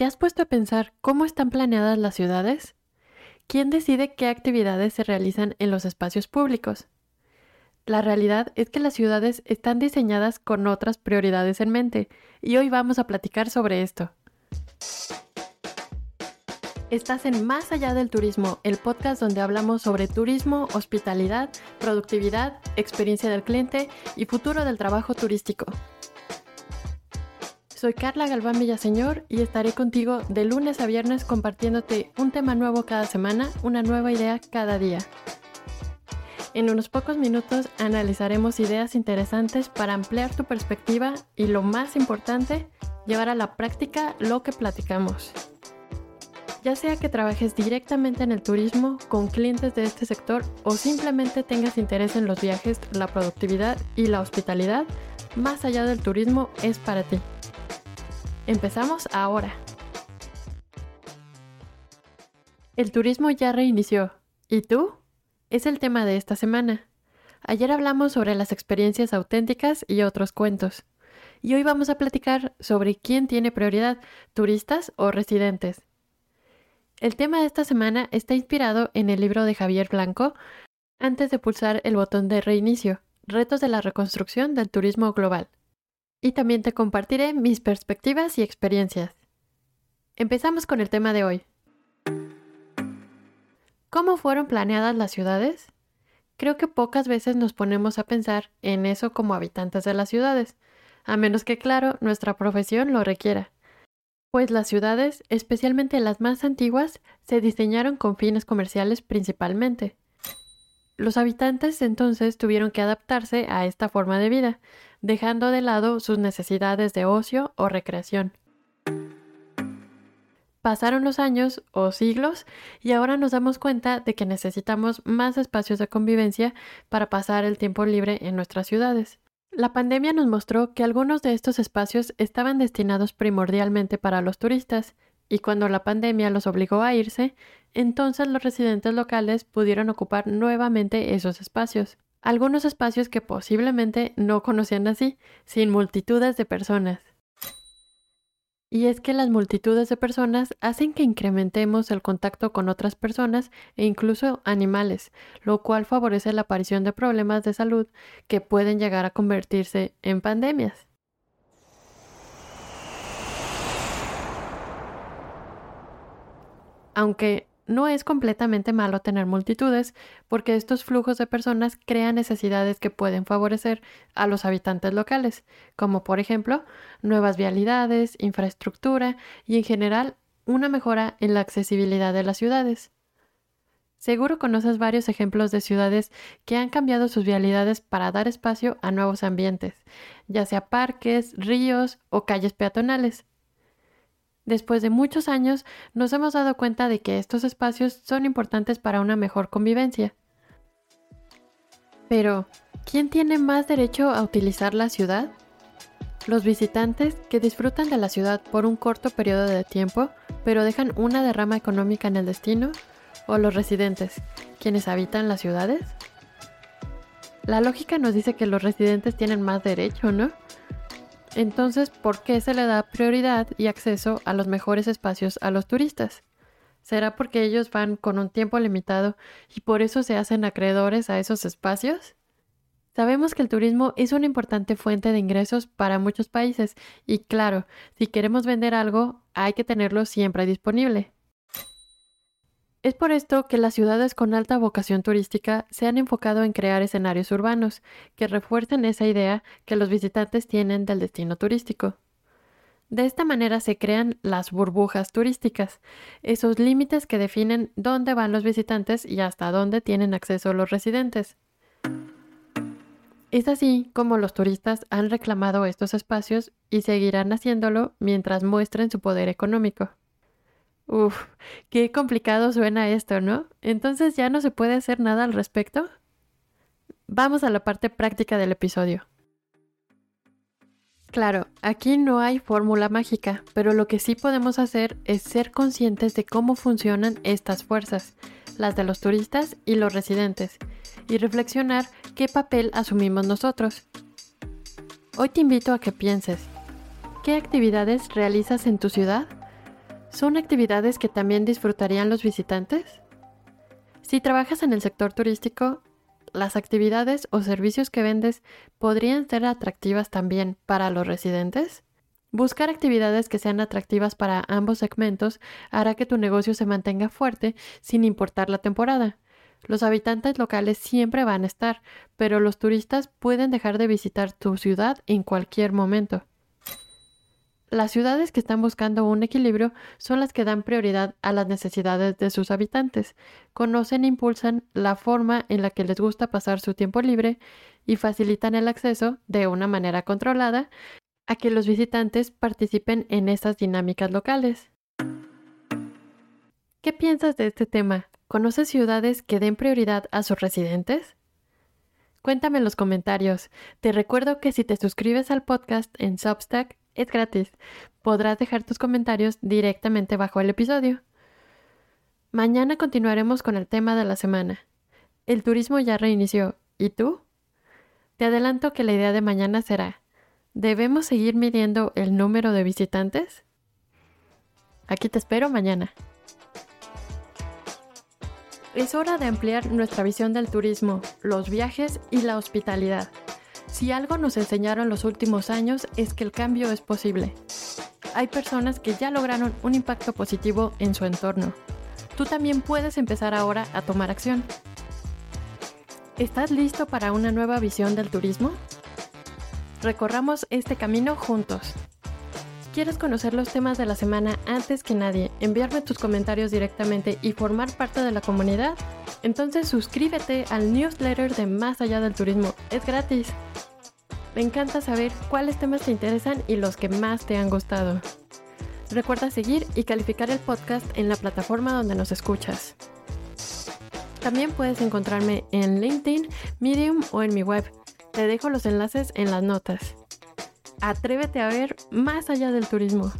¿Te has puesto a pensar cómo están planeadas las ciudades? ¿Quién decide qué actividades se realizan en los espacios públicos? La realidad es que las ciudades están diseñadas con otras prioridades en mente, y hoy vamos a platicar sobre esto. Estás en Más allá del turismo, el podcast donde hablamos sobre turismo, hospitalidad, productividad, experiencia del cliente y futuro del trabajo turístico. Soy Carla Galván Villaseñor y estaré contigo de lunes a viernes compartiéndote un tema nuevo cada semana, una nueva idea cada día. En unos pocos minutos analizaremos ideas interesantes para ampliar tu perspectiva y lo más importante, llevar a la práctica lo que platicamos. Ya sea que trabajes directamente en el turismo con clientes de este sector o simplemente tengas interés en los viajes, la productividad y la hospitalidad, más allá del turismo es para ti. Empezamos ahora. El turismo ya reinició. ¿Y tú? Es el tema de esta semana. Ayer hablamos sobre las experiencias auténticas y otros cuentos. Y hoy vamos a platicar sobre quién tiene prioridad, turistas o residentes. El tema de esta semana está inspirado en el libro de Javier Blanco, Antes de pulsar el botón de reinicio, retos de la reconstrucción del turismo global y también te compartiré mis perspectivas y experiencias. Empezamos con el tema de hoy. ¿Cómo fueron planeadas las ciudades? Creo que pocas veces nos ponemos a pensar en eso como habitantes de las ciudades, a menos que, claro, nuestra profesión lo requiera. Pues las ciudades, especialmente las más antiguas, se diseñaron con fines comerciales principalmente. Los habitantes entonces tuvieron que adaptarse a esta forma de vida, dejando de lado sus necesidades de ocio o recreación. Pasaron los años o siglos y ahora nos damos cuenta de que necesitamos más espacios de convivencia para pasar el tiempo libre en nuestras ciudades. La pandemia nos mostró que algunos de estos espacios estaban destinados primordialmente para los turistas y cuando la pandemia los obligó a irse, entonces los residentes locales pudieron ocupar nuevamente esos espacios. Algunos espacios que posiblemente no conocían así, sin multitudes de personas. Y es que las multitudes de personas hacen que incrementemos el contacto con otras personas e incluso animales, lo cual favorece la aparición de problemas de salud que pueden llegar a convertirse en pandemias. aunque no es completamente malo tener multitudes, porque estos flujos de personas crean necesidades que pueden favorecer a los habitantes locales, como por ejemplo nuevas vialidades, infraestructura y en general una mejora en la accesibilidad de las ciudades. Seguro conoces varios ejemplos de ciudades que han cambiado sus vialidades para dar espacio a nuevos ambientes, ya sea parques, ríos o calles peatonales. Después de muchos años nos hemos dado cuenta de que estos espacios son importantes para una mejor convivencia. Pero, ¿quién tiene más derecho a utilizar la ciudad? Los visitantes que disfrutan de la ciudad por un corto periodo de tiempo, pero dejan una derrama económica en el destino, o los residentes, quienes habitan las ciudades? La lógica nos dice que los residentes tienen más derecho, ¿no? Entonces, ¿por qué se le da prioridad y acceso a los mejores espacios a los turistas? ¿Será porque ellos van con un tiempo limitado y por eso se hacen acreedores a esos espacios? Sabemos que el turismo es una importante fuente de ingresos para muchos países y claro, si queremos vender algo, hay que tenerlo siempre disponible. Es por esto que las ciudades con alta vocación turística se han enfocado en crear escenarios urbanos que refuercen esa idea que los visitantes tienen del destino turístico. De esta manera se crean las burbujas turísticas, esos límites que definen dónde van los visitantes y hasta dónde tienen acceso los residentes. Es así como los turistas han reclamado estos espacios y seguirán haciéndolo mientras muestren su poder económico. Uf, qué complicado suena esto, ¿no? Entonces ya no se puede hacer nada al respecto. Vamos a la parte práctica del episodio. Claro, aquí no hay fórmula mágica, pero lo que sí podemos hacer es ser conscientes de cómo funcionan estas fuerzas, las de los turistas y los residentes, y reflexionar qué papel asumimos nosotros. Hoy te invito a que pienses, ¿qué actividades realizas en tu ciudad? ¿Son actividades que también disfrutarían los visitantes? Si trabajas en el sector turístico, las actividades o servicios que vendes podrían ser atractivas también para los residentes? Buscar actividades que sean atractivas para ambos segmentos hará que tu negocio se mantenga fuerte sin importar la temporada. Los habitantes locales siempre van a estar, pero los turistas pueden dejar de visitar tu ciudad en cualquier momento. Las ciudades que están buscando un equilibrio son las que dan prioridad a las necesidades de sus habitantes, conocen e impulsan la forma en la que les gusta pasar su tiempo libre y facilitan el acceso, de una manera controlada, a que los visitantes participen en estas dinámicas locales. ¿Qué piensas de este tema? ¿Conoces ciudades que den prioridad a sus residentes? Cuéntame en los comentarios. Te recuerdo que si te suscribes al podcast en Substack, es gratis. Podrás dejar tus comentarios directamente bajo el episodio. Mañana continuaremos con el tema de la semana. El turismo ya reinició. ¿Y tú? Te adelanto que la idea de mañana será, ¿debemos seguir midiendo el número de visitantes? Aquí te espero mañana. Es hora de ampliar nuestra visión del turismo, los viajes y la hospitalidad. Si algo nos enseñaron los últimos años es que el cambio es posible. Hay personas que ya lograron un impacto positivo en su entorno. Tú también puedes empezar ahora a tomar acción. ¿Estás listo para una nueva visión del turismo? Recorramos este camino juntos. ¿Quieres conocer los temas de la semana antes que nadie, enviarme tus comentarios directamente y formar parte de la comunidad? Entonces suscríbete al newsletter de Más allá del turismo. Es gratis. Me encanta saber cuáles temas te interesan y los que más te han gustado. Recuerda seguir y calificar el podcast en la plataforma donde nos escuchas. También puedes encontrarme en LinkedIn, Medium o en mi web. Te dejo los enlaces en las notas. Atrévete a ver más allá del turismo.